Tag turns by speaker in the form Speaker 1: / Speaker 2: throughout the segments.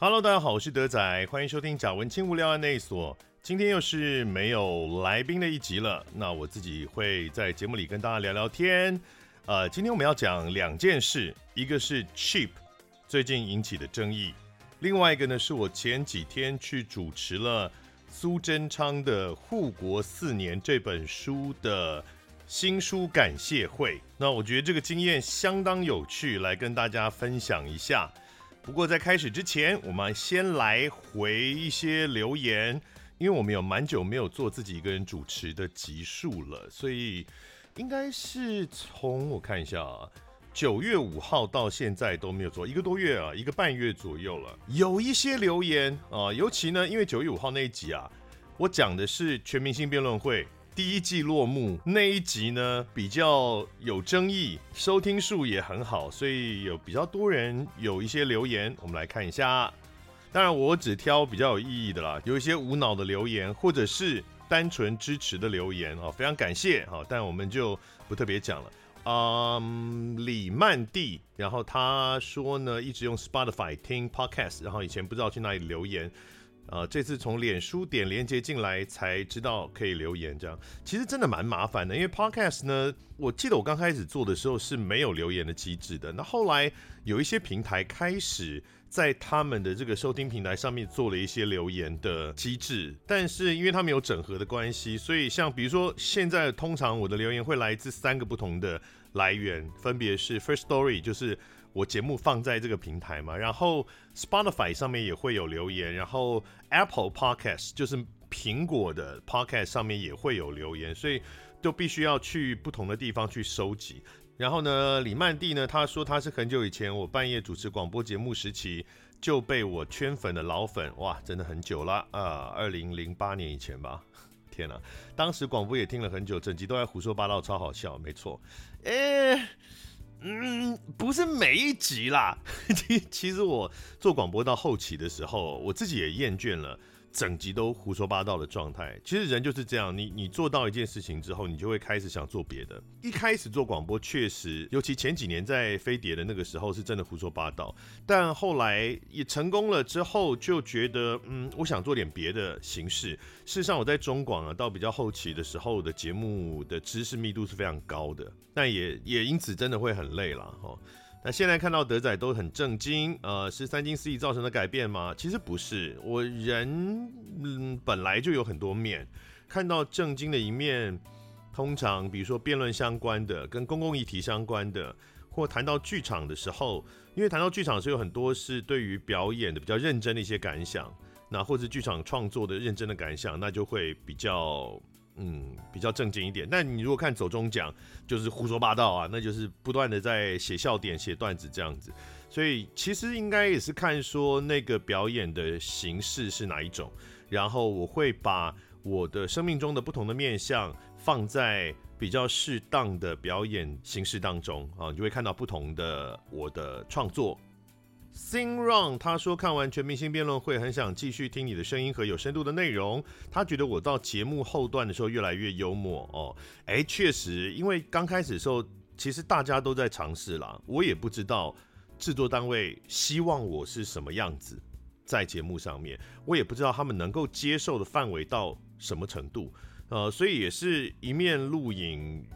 Speaker 1: Hello，大家好，我是德仔，欢迎收听贾文清无聊案内所。今天又是没有来宾的一集了，那我自己会在节目里跟大家聊聊天。呃，今天我们要讲两件事，一个是 Cheap 最近引起的争议，另外一个呢是我前几天去主持了苏贞昌的《护国四年》这本书的新书感谢会。那我觉得这个经验相当有趣，来跟大家分享一下。不过在开始之前，我们先来回一些留言，因为我们有蛮久没有做自己一个人主持的集数了，所以。应该是从我看一下啊，九月五号到现在都没有做一个多月啊，一个半月左右了。有一些留言啊，尤其呢，因为九月五号那一集啊，我讲的是全明星辩论会第一季落幕那一集呢，比较有争议，收听数也很好，所以有比较多人有一些留言，我们来看一下。当然，我只挑比较有意义的啦，有一些无脑的留言，或者是。单纯支持的留言啊，非常感谢哈，但我们就不特别讲了。嗯，李曼蒂，然后他说呢，一直用 Spotify 听 Podcast，然后以前不知道去哪里留言，呃，这次从脸书点连接进来才知道可以留言，这样其实真的蛮麻烦的，因为 Podcast 呢，我记得我刚开始做的时候是没有留言的机制的，那后来有一些平台开始。在他们的这个收听平台上面做了一些留言的机制，但是因为他们有整合的关系，所以像比如说现在通常我的留言会来自三个不同的来源，分别是 First Story，就是我节目放在这个平台嘛，然后 Spotify 上面也会有留言，然后 Apple Podcast 就是苹果的 Podcast 上面也会有留言，所以都必须要去不同的地方去收集。然后呢，李曼蒂呢，他说他是很久以前我半夜主持广播节目时期就被我圈粉的老粉，哇，真的很久了啊，二零零八年以前吧。天哪，当时广播也听了很久，整集都在胡说八道，超好笑，没错。哎，嗯，不是每一集啦，其其实我做广播到后期的时候，我自己也厌倦了。整集都胡说八道的状态，其实人就是这样，你你做到一件事情之后，你就会开始想做别的。一开始做广播确实，尤其前几年在飞碟的那个时候，是真的胡说八道。但后来也成功了之后，就觉得嗯，我想做点别的形式。事实上，我在中广啊，到比较后期的时候的节目的知识密度是非常高的，但也也因此真的会很累了哈。那现在看到德仔都很正经，呃，是三金四亿造成的改变吗？其实不是，我人嗯本来就有很多面，看到正经的一面，通常比如说辩论相关的、跟公共议题相关的，或谈到剧场的时候，因为谈到剧场是有很多是对于表演的比较认真的一些感想，那或者剧场创作的认真的感想，那就会比较。嗯，比较正经一点。但你如果看走中奖，就是胡说八道啊，那就是不断的在写笑点、写段子这样子。所以其实应该也是看说那个表演的形式是哪一种，然后我会把我的生命中的不同的面向放在比较适当的表演形式当中啊，你就会看到不同的我的创作。Sing Run，他说看完全明星辩论会，很想继续听你的声音和有深度的内容。他觉得我到节目后段的时候越来越幽默哦。哎，确实，因为刚开始的时候，其实大家都在尝试啦。我也不知道制作单位希望我是什么样子在节目上面，我也不知道他们能够接受的范围到什么程度。呃，所以也是一面录影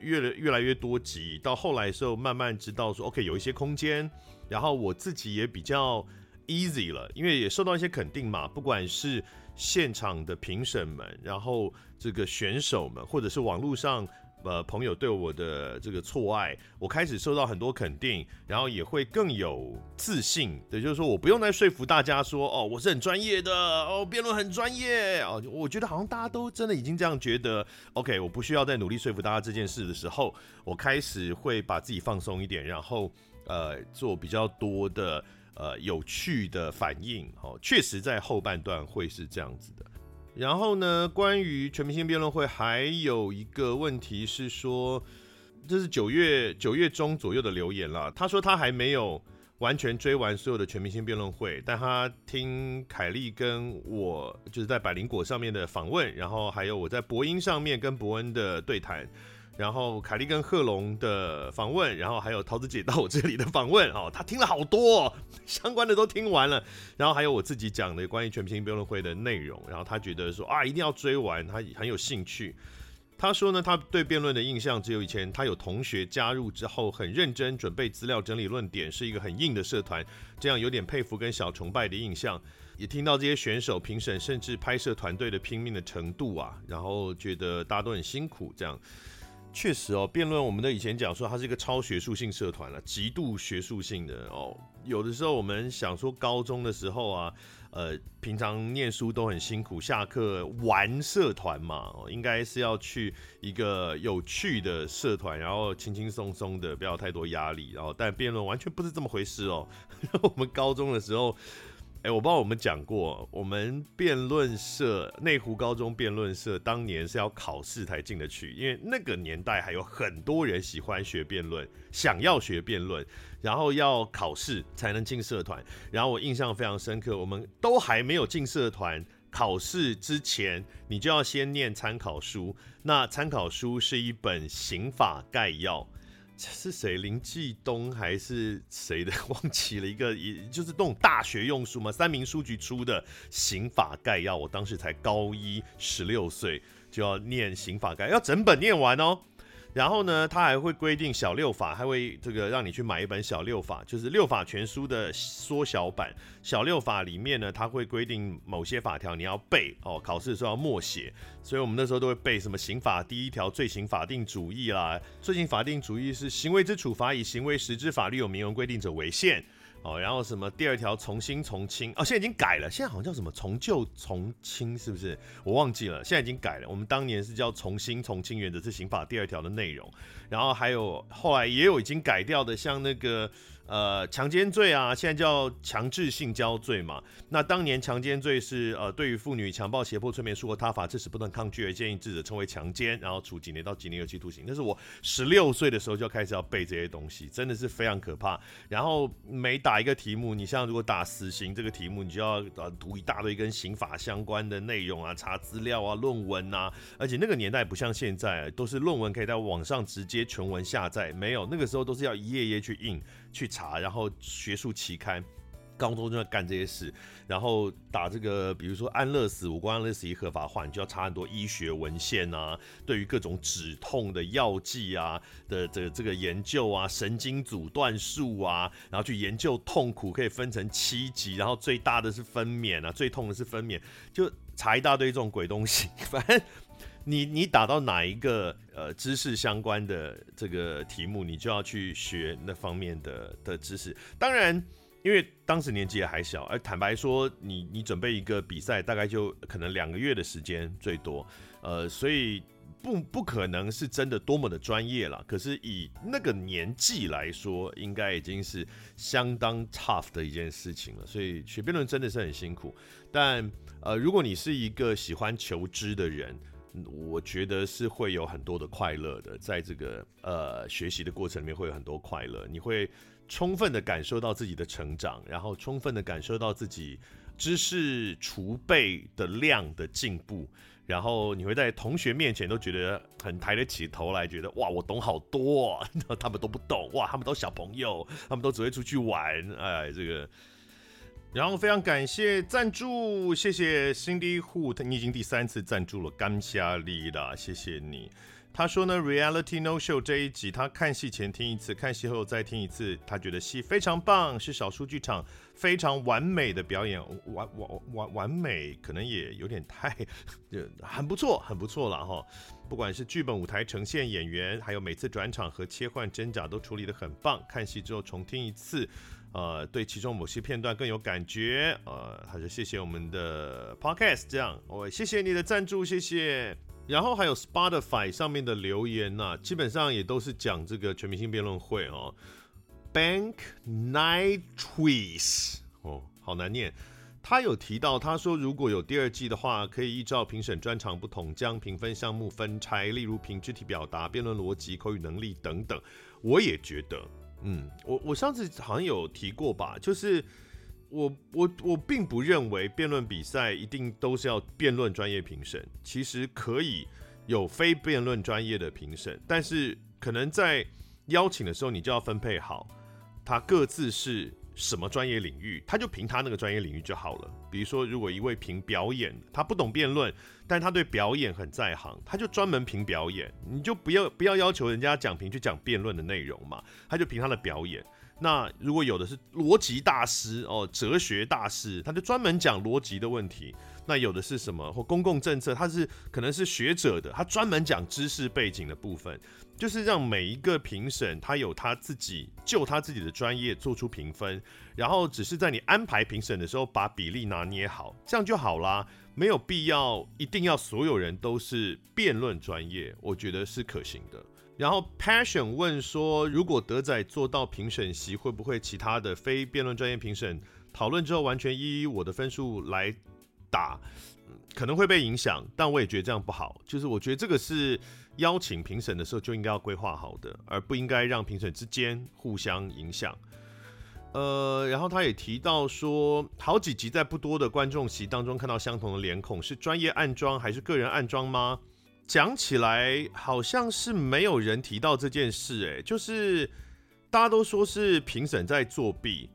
Speaker 1: 越来越来越多集，到后来的时候慢慢知道说，OK，有一些空间。然后我自己也比较 easy 了，因为也受到一些肯定嘛，不管是现场的评审们，然后这个选手们，或者是网络上呃朋友对我的这个错爱，我开始受到很多肯定，然后也会更有自信。也就是说，我不用再说服大家说，哦，我是很专业的，哦，辩论很专业，哦，我觉得好像大家都真的已经这样觉得。OK，我不需要再努力说服大家这件事的时候，我开始会把自己放松一点，然后。呃，做比较多的呃有趣的反应，哦，确实在后半段会是这样子的。然后呢，关于全明星辩论会，还有一个问题是说，这是九月九月中左右的留言了。他说他还没有完全追完所有的全明星辩论会，但他听凯莉跟我就是在百灵果上面的访问，然后还有我在博音上面跟伯恩的对谈。然后凯莉跟贺龙的访问，然后还有桃子姐到我这里的访问哦，他听了好多，相关的都听完了，然后还有我自己讲的关于全明星辩论会的内容，然后他觉得说啊一定要追完，他很有兴趣。他说呢，他对辩论的印象只有以前他有同学加入之后很认真准备资料整理论点，是一个很硬的社团，这样有点佩服跟小崇拜的印象。也听到这些选手、评审甚至拍摄团队的拼命的程度啊，然后觉得大家都很辛苦这样。确实哦，辩论我们的以前讲说，它是一个超学术性社团了，极度学术性的哦。有的时候我们想说，高中的时候啊，呃，平常念书都很辛苦，下课玩社团嘛，哦，应该是要去一个有趣的社团，然后轻轻松松的，不要太多压力。然后，但辩论完全不是这么回事哦。我们高中的时候。哎、我不知道我们讲过，我们辩论社内湖高中辩论社当年是要考试才进得去，因为那个年代还有很多人喜欢学辩论，想要学辩论，然后要考试才能进社团。然后我印象非常深刻，我们都还没有进社团，考试之前你就要先念参考书，那参考书是一本刑法概要。是谁？林继东还是谁的？忘记了一个，也就是那种大学用书嘛，三明书局出的刑法概要。我当时才高一，十六岁就要念刑法概要，要整本念完哦。然后呢，他还会规定小六法，还会这个让你去买一本小六法，就是六法全书的缩小版。小六法里面呢，他会规定某些法条你要背哦，考试的时候要默写。所以我们那时候都会背什么刑法第一条罪行法定主义啦，罪行法定主义是行为之处罚以行为实之法律有明文规定者为限。哦，然后什么第二条重新从轻哦，现在已经改了，现在好像叫什么从旧从轻，是不是？我忘记了，现在已经改了。我们当年是叫重新从轻原则，是刑法第二条的内容。然后还有后来也有已经改掉的，像那个。呃，强奸罪啊，现在叫强制性交罪嘛。那当年强奸罪是呃，对于妇女强暴、胁迫、催眠、术或他法致使不能抗拒而建议致者，称为强奸，然后处几年到几年有期徒刑。那是我十六岁的时候就开始要背这些东西，真的是非常可怕。然后每打一个题目，你像如果打死刑这个题目，你就要呃读一大堆跟刑法相关的内容啊，查资料啊，论文啊。而且那个年代不像现在，都是论文可以在网上直接全文下载，没有，那个时候都是要一页页去印。去查，然后学术期刊，高中就要干这些事，然后打这个，比如说安乐死，我国安乐死一合法化，你就要查很多医学文献啊，对于各种止痛的药剂啊的这这个研究啊，神经阻断术啊，然后去研究痛苦可以分成七级，然后最大的是分娩啊，最痛的是分娩，就查一大堆这种鬼东西，反正。你你打到哪一个呃知识相关的这个题目，你就要去学那方面的的知识。当然，因为当时年纪也还小，而坦白说，你你准备一个比赛，大概就可能两个月的时间最多，呃，所以不不可能是真的多么的专业了。可是以那个年纪来说，应该已经是相当 tough 的一件事情了。所以学辩论真的是很辛苦。但呃，如果你是一个喜欢求知的人，我觉得是会有很多的快乐的，在这个呃学习的过程里面会有很多快乐，你会充分的感受到自己的成长，然后充分的感受到自己知识储备的量的进步，然后你会在同学面前都觉得很抬得起头来，觉得哇我懂好多哦，他们都不懂，哇他们都小朋友，他们都只会出去玩，哎这个。然后非常感谢赞助，谢谢 Cindy Hu，你已经第三次赞助了，感谢你啦，谢谢你。他说呢，Reality No Show 这一集他看戏前听一次，看戏后再听一次，他觉得戏非常棒，是少数剧场非常完美的表演，完完完完美可能也有点太，很不错，很不错了哈。不管是剧本、舞台呈现、演员，还有每次转场和切换真假都处理得很棒，看戏之后重听一次。呃，对其中某些片段更有感觉，呃，还是谢谢我们的 Podcast，这样，我、哦、谢谢你的赞助，谢谢。然后还有 Spotify 上面的留言呐、基本上也都是讲这个全明星辩论会哦。Bank Night Twist，哦，好难念。他有提到，他说如果有第二季的话，可以依照评审专长不同，将评分项目分拆，例如评肢体表达、辩论逻辑、口语能力等等。我也觉得。嗯，我我上次好像有提过吧，就是我我我并不认为辩论比赛一定都是要辩论专业评审，其实可以有非辩论专业的评审，但是可能在邀请的时候，你就要分配好，他各自是什么专业领域，他就凭他那个专业领域就好了。比如说，如果一位评表演，他不懂辩论，但他对表演很在行，他就专门评表演，你就不要不要要求人家讲评去讲辩论的内容嘛，他就凭他的表演。那如果有的是逻辑大师哦，哲学大师，他就专门讲逻辑的问题。那有的是什么或公共政策，他是可能是学者的，他专门讲知识背景的部分，就是让每一个评审他有他自己就他自己的专业做出评分，然后只是在你安排评审的时候把比例拿捏好，这样就好啦，没有必要一定要所有人都是辩论专业，我觉得是可行的。然后 Passion 问说，如果德仔做到评审席，会不会其他的非辩论专业评审讨论之后完全依我的分数来打，可能会被影响，但我也觉得这样不好。就是我觉得这个是邀请评审的时候就应该要规划好的，而不应该让评审之间互相影响。呃，然后他也提到说，好几集在不多的观众席当中看到相同的脸孔，是专业暗装还是个人暗装吗？讲起来好像是没有人提到这件事，欸，哎，就是大家都说是评审在作弊，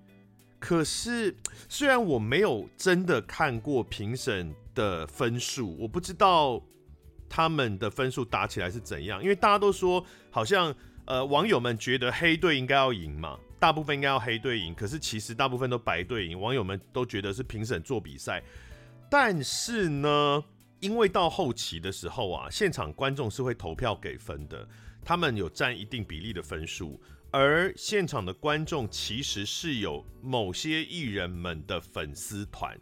Speaker 1: 可是虽然我没有真的看过评审的分数，我不知道他们的分数打起来是怎样，因为大家都说好像呃网友们觉得黑队应该要赢嘛，大部分应该要黑队赢，可是其实大部分都白队赢，网友们都觉得是评审做比赛，但是呢。因为到后期的时候啊，现场观众是会投票给分的，他们有占一定比例的分数，而现场的观众其实是有某些艺人们的粉丝团，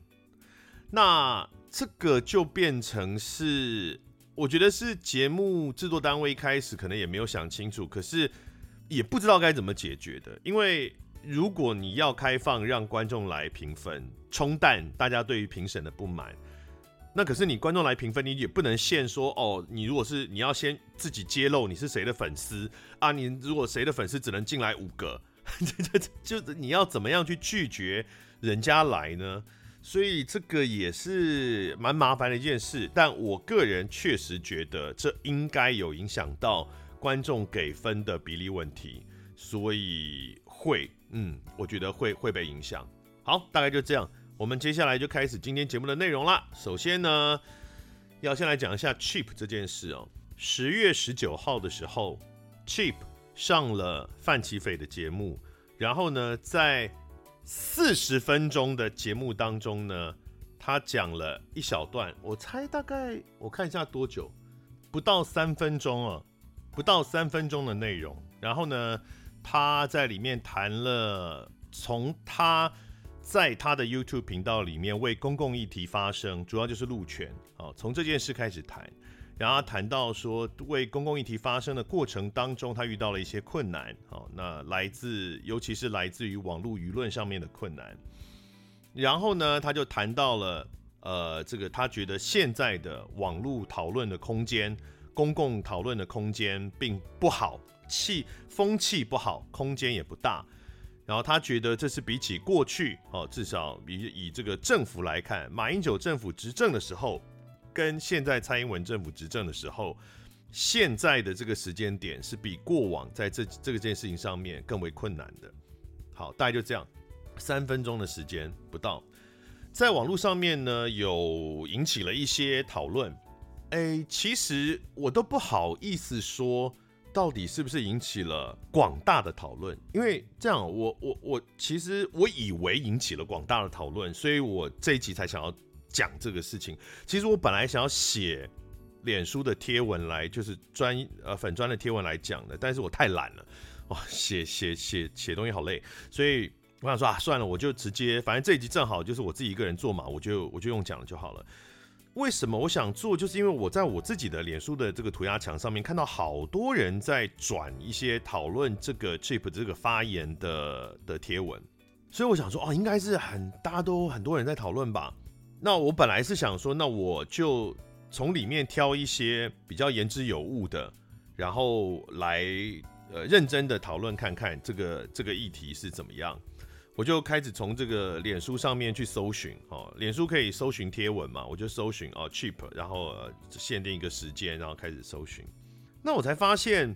Speaker 1: 那这个就变成是，我觉得是节目制作单位一开始可能也没有想清楚，可是也不知道该怎么解决的，因为如果你要开放让观众来评分，冲淡大家对于评审的不满。那可是你观众来评分，你也不能限说哦。你如果是你要先自己揭露你是谁的粉丝啊，你如果谁的粉丝只能进来五个，就就你要怎么样去拒绝人家来呢？所以这个也是蛮麻烦的一件事。但我个人确实觉得这应该有影响到观众给分的比例问题，所以会，嗯，我觉得会会被影响。好，大概就这样。我们接下来就开始今天节目的内容啦。首先呢，要先来讲一下 Cheap 这件事哦。十月十九号的时候，Cheap 上了范琪斐的节目，然后呢，在四十分钟的节目当中呢，他讲了一小段，我猜大概我看一下多久，不到三分钟啊，不到三分钟的内容。然后呢，他在里面谈了从他。在他的 YouTube 频道里面为公共议题发声，主要就是路权。啊，从这件事开始谈，然后谈到说为公共议题发声的过程当中，他遇到了一些困难。好，那来自尤其是来自于网络舆论上面的困难。然后呢，他就谈到了呃，这个他觉得现在的网络讨论的空间、公共讨论的空间并不好，气风气不好，空间也不大。然后他觉得这是比起过去哦，至少以以这个政府来看，马英九政府执政的时候，跟现在蔡英文政府执政的时候，现在的这个时间点是比过往在这这个件事情上面更为困难的。好，大概就这样，三分钟的时间不到，在网络上面呢有引起了一些讨论。哎，其实我都不好意思说。到底是不是引起了广大的讨论？因为这样，我我我其实我以为引起了广大的讨论，所以我这一集才想要讲这个事情。其实我本来想要写脸书的贴文来，就是专呃粉专的贴文来讲的，但是我太懒了，哇，写写写写东西好累，所以我想说啊，算了，我就直接，反正这一集正好就是我自己一个人做嘛，我就我就用讲了就好了。为什么我想做？就是因为我在我自己的脸书的这个涂鸦墙上面看到好多人在转一些讨论这个 Chip 这个发言的的贴文，所以我想说，哦，应该是很大家都很多人在讨论吧。那我本来是想说，那我就从里面挑一些比较言之有物的，然后来呃认真的讨论看看这个这个议题是怎么样。我就开始从这个脸书上面去搜寻，哦，脸书可以搜寻贴文嘛，我就搜寻哦 cheap，然后、呃、限定一个时间，然后开始搜寻。那我才发现，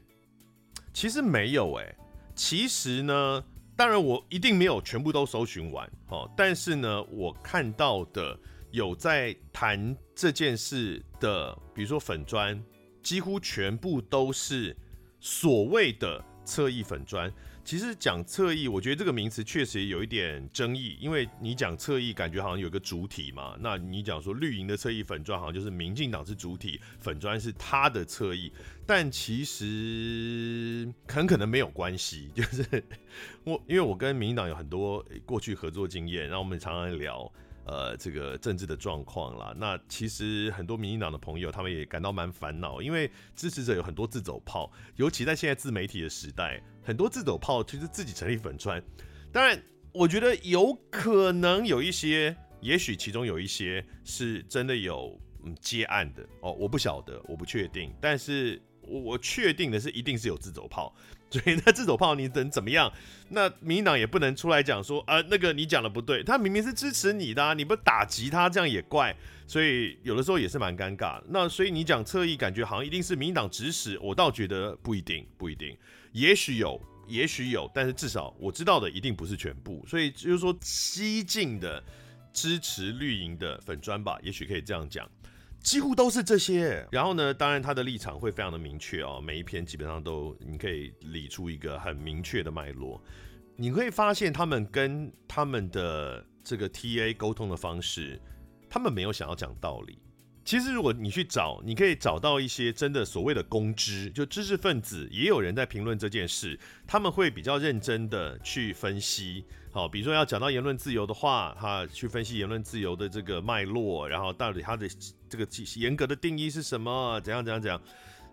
Speaker 1: 其实没有哎、欸，其实呢，当然我一定没有全部都搜寻完，哦，但是呢，我看到的有在谈这件事的，比如说粉专，几乎全部都是所谓的侧翼粉专。其实讲侧翼，我觉得这个名词确实有一点争议，因为你讲侧翼，感觉好像有个主体嘛。那你讲说绿营的侧翼粉专，好像就是民进党是主体，粉专是他的侧翼，但其实很可能没有关系。就是我，因为我跟民进党有很多过去合作经验，然后我们常常聊。呃，这个政治的状况啦，那其实很多民进党的朋友他们也感到蛮烦恼，因为支持者有很多自走炮，尤其在现在自媒体的时代，很多自走炮其实自己成立粉专。当然，我觉得有可能有一些，也许其中有一些是真的有嗯接案的哦，我不晓得，我不确定，但是我确定的是一定是有自走炮。所以那自走炮你能怎么样？那民进党也不能出来讲说啊，那个你讲的不对，他明明是支持你的，你不打击他，这样也怪。所以有的时候也是蛮尴尬。那所以你讲侧翼，感觉好像一定是民进党指使，我倒觉得不一定，不一定，也许有，也许有，但是至少我知道的一定不是全部。所以就是说，激进的支持绿营的粉砖吧，也许可以这样讲。几乎都是这些，然后呢，当然他的立场会非常的明确哦，每一篇基本上都你可以理出一个很明确的脉络。你会发现他们跟他们的这个 TA 沟通的方式，他们没有想要讲道理。其实如果你去找，你可以找到一些真的所谓的公知，就知识分子，也有人在评论这件事，他们会比较认真的去分析。好，比如说要讲到言论自由的话，哈，去分析言论自由的这个脉络，然后到底它的这个严格的定义是什么，怎样怎样怎样。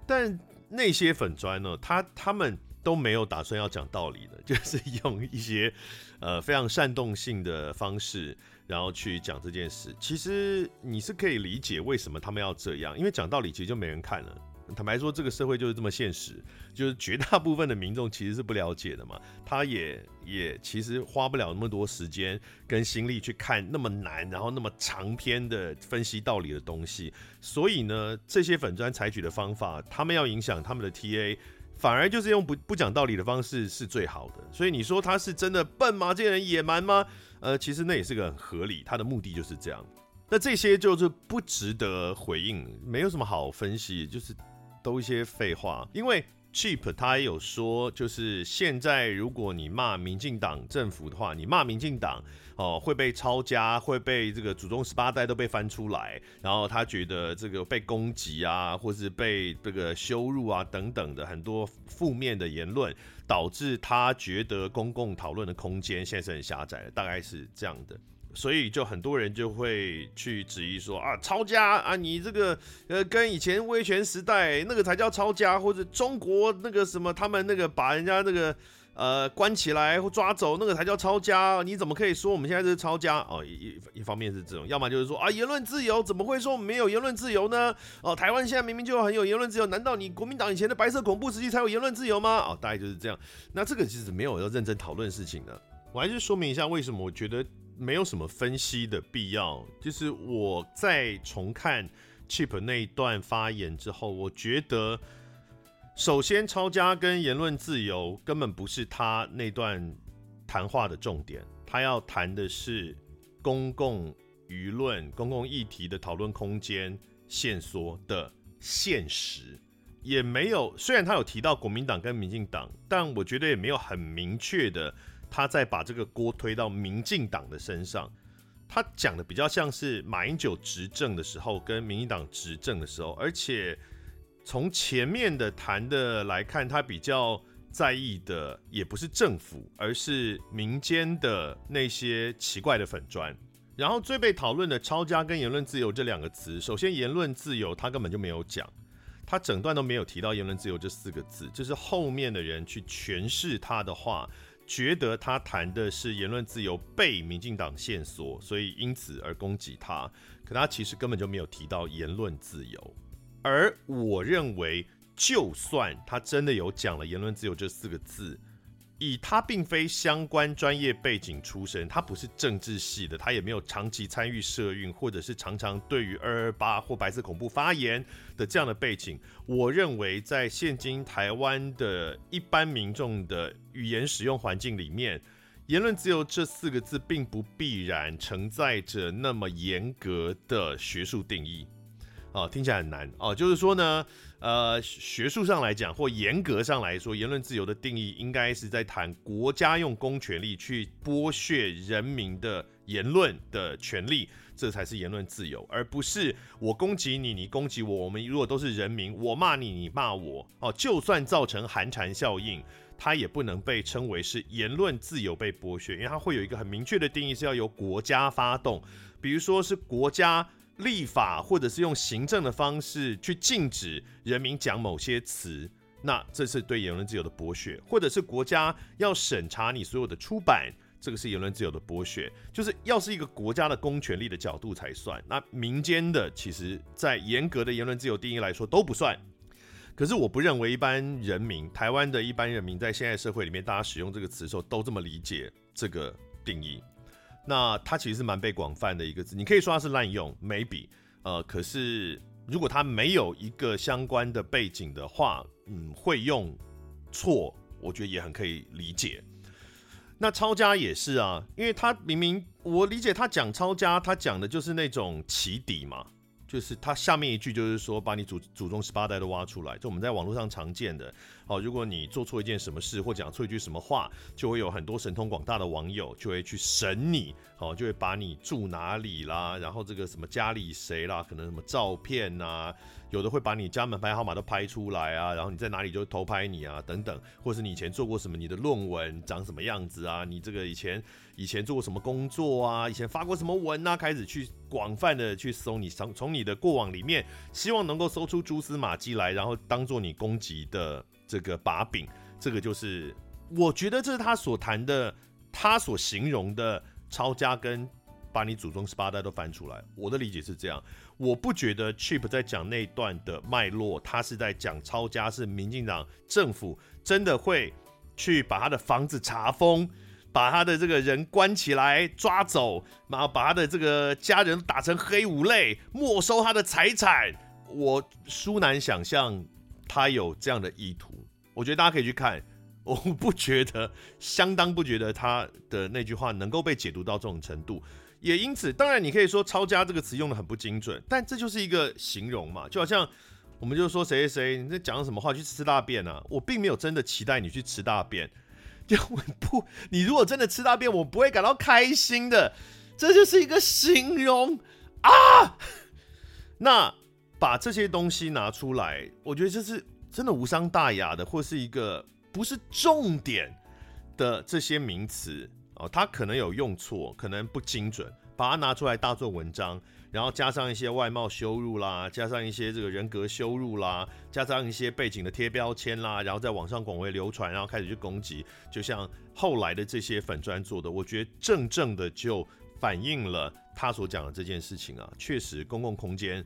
Speaker 1: 但那些粉专呢，他他们都没有打算要讲道理的，就是用一些呃非常煽动性的方式，然后去讲这件事。其实你是可以理解为什么他们要这样，因为讲道理其实就没人看了。坦白说，这个社会就是这么现实，就是绝大部分的民众其实是不了解的嘛，他也也其实花不了那么多时间跟心力去看那么难，然后那么长篇的分析道理的东西，所以呢，这些粉砖采取的方法，他们要影响他们的 TA，反而就是用不不讲道理的方式是最好的。所以你说他是真的笨吗？这些人野蛮吗？呃，其实那也是个很合理，他的目的就是这样。那这些就是不值得回应，没有什么好分析，就是。都一些废话，因为 Cheap 他也有说，就是现在如果你骂民进党政府的话，你骂民进党哦会被抄家，会被这个祖宗十八代都被翻出来，然后他觉得这个被攻击啊，或是被这个羞辱啊等等的很多负面的言论，导致他觉得公共讨论的空间现在是很狭窄的，大概是这样的。所以就很多人就会去质疑说啊，抄家啊，你这个呃跟以前威权时代那个才叫抄家，或者中国那个什么他们那个把人家那个呃关起来或抓走那个才叫抄家，你怎么可以说我们现在是抄家？哦，一一方面是这种，要么就是说啊，言论自由怎么会说我们没有言论自由呢？哦，台湾现在明明就很有言论自由，难道你国民党以前的白色恐怖时期才有言论自由吗？哦，大概就是这样。那这个其实没有要认真讨论事情的，我还是说明一下为什么我觉得。没有什么分析的必要。就是我在重看 Chip 那一段发言之后，我觉得，首先抄家跟言论自由根本不是他那段谈话的重点，他要谈的是公共舆论、公共议题的讨论空间限缩的现实，也没有。虽然他有提到国民党跟民进党，但我觉得也没有很明确的。他在把这个锅推到民进党的身上，他讲的比较像是马英九执政的时候跟民进党执政的时候，而且从前面的谈的来看，他比较在意的也不是政府，而是民间的那些奇怪的粉砖。然后最被讨论的“抄家”跟“言论自由”这两个词，首先“言论自由”他根本就没有讲，他整段都没有提到“言论自由”这四个字，就是后面的人去诠释他的话。觉得他谈的是言论自由被民进党限缩，所以因此而攻击他。可他其实根本就没有提到言论自由。而我认为，就算他真的有讲了言论自由这四个字，以他并非相关专业背景出身，他不是政治系的，他也没有长期参与社运，或者是常常对于二二八或白色恐怖发言的这样的背景。我认为，在现今台湾的一般民众的语言使用环境里面，言论自由这四个字并不必然承载着那么严格的学术定义。哦，听起来很难哦。就是说呢，呃，学术上来讲，或严格上来说，言论自由的定义应该是在谈国家用公权力去剥削人民的言论的权利，这才是言论自由，而不是我攻击你，你攻击我。我们如果都是人民，我骂你，你骂我，哦，就算造成寒蝉效应，它也不能被称为是言论自由被剥削，因为它会有一个很明确的定义，是要由国家发动，比如说是国家。立法或者是用行政的方式去禁止人民讲某些词，那这是对言论自由的剥削；或者是国家要审查你所有的出版，这个是言论自由的剥削。就是要是一个国家的公权力的角度才算，那民间的其实在严格的言论自由定义来说都不算。可是我不认为一般人民，台湾的一般人民在现在社会里面，大家使用这个词的时候都这么理解这个定义。那它其实是蛮被广泛的一个字，你可以说它是滥用，maybe，呃，可是如果它没有一个相关的背景的话，嗯，会用错，我觉得也很可以理解。那抄家也是啊，因为他明明我理解他讲抄家，他讲的就是那种起底嘛。就是他下面一句就是说，把你祖祖宗十八代都挖出来，就我们在网络上常见的。哦，如果你做错一件什么事或讲错一句什么话，就会有很多神通广大的网友就会去审你，哦，就会把你住哪里啦，然后这个什么家里谁啦，可能什么照片呐。有的会把你家门牌号码都拍出来啊，然后你在哪里就偷拍你啊，等等，或是你以前做过什么，你的论文长什么样子啊，你这个以前以前做过什么工作啊，以前发过什么文啊，开始去广泛的去搜你，从从你的过往里面，希望能够搜出蛛丝马迹来，然后当做你攻击的这个把柄。这个就是我觉得这是他所谈的，他所形容的抄家跟把你祖宗十八代都翻出来。我的理解是这样。我不觉得 Chip 在讲那段的脉络，他是在讲抄家，是民进党政府真的会去把他的房子查封，把他的这个人关起来抓走，然后把他的这个家人打成黑五类，没收他的财产。我殊难想象他有这样的意图。我觉得大家可以去看，我不觉得，相当不觉得他的那句话能够被解读到这种程度。也因此，当然你可以说“抄家”这个词用的很不精准，但这就是一个形容嘛，就好像我们就说谁谁谁你在讲什么话去吃大便啊，我并没有真的期待你去吃大便，就不，你如果真的吃大便，我不会感到开心的，这就是一个形容啊。那把这些东西拿出来，我觉得这是真的无伤大雅的，或是一个不是重点的这些名词。哦，他可能有用错，可能不精准，把它拿出来大做文章，然后加上一些外貌羞辱啦，加上一些这个人格羞辱啦，加上一些背景的贴标签啦，然后在网上广为流传，然后开始去攻击，就像后来的这些粉砖做的，我觉得正正的就反映了他所讲的这件事情啊，确实公共空间。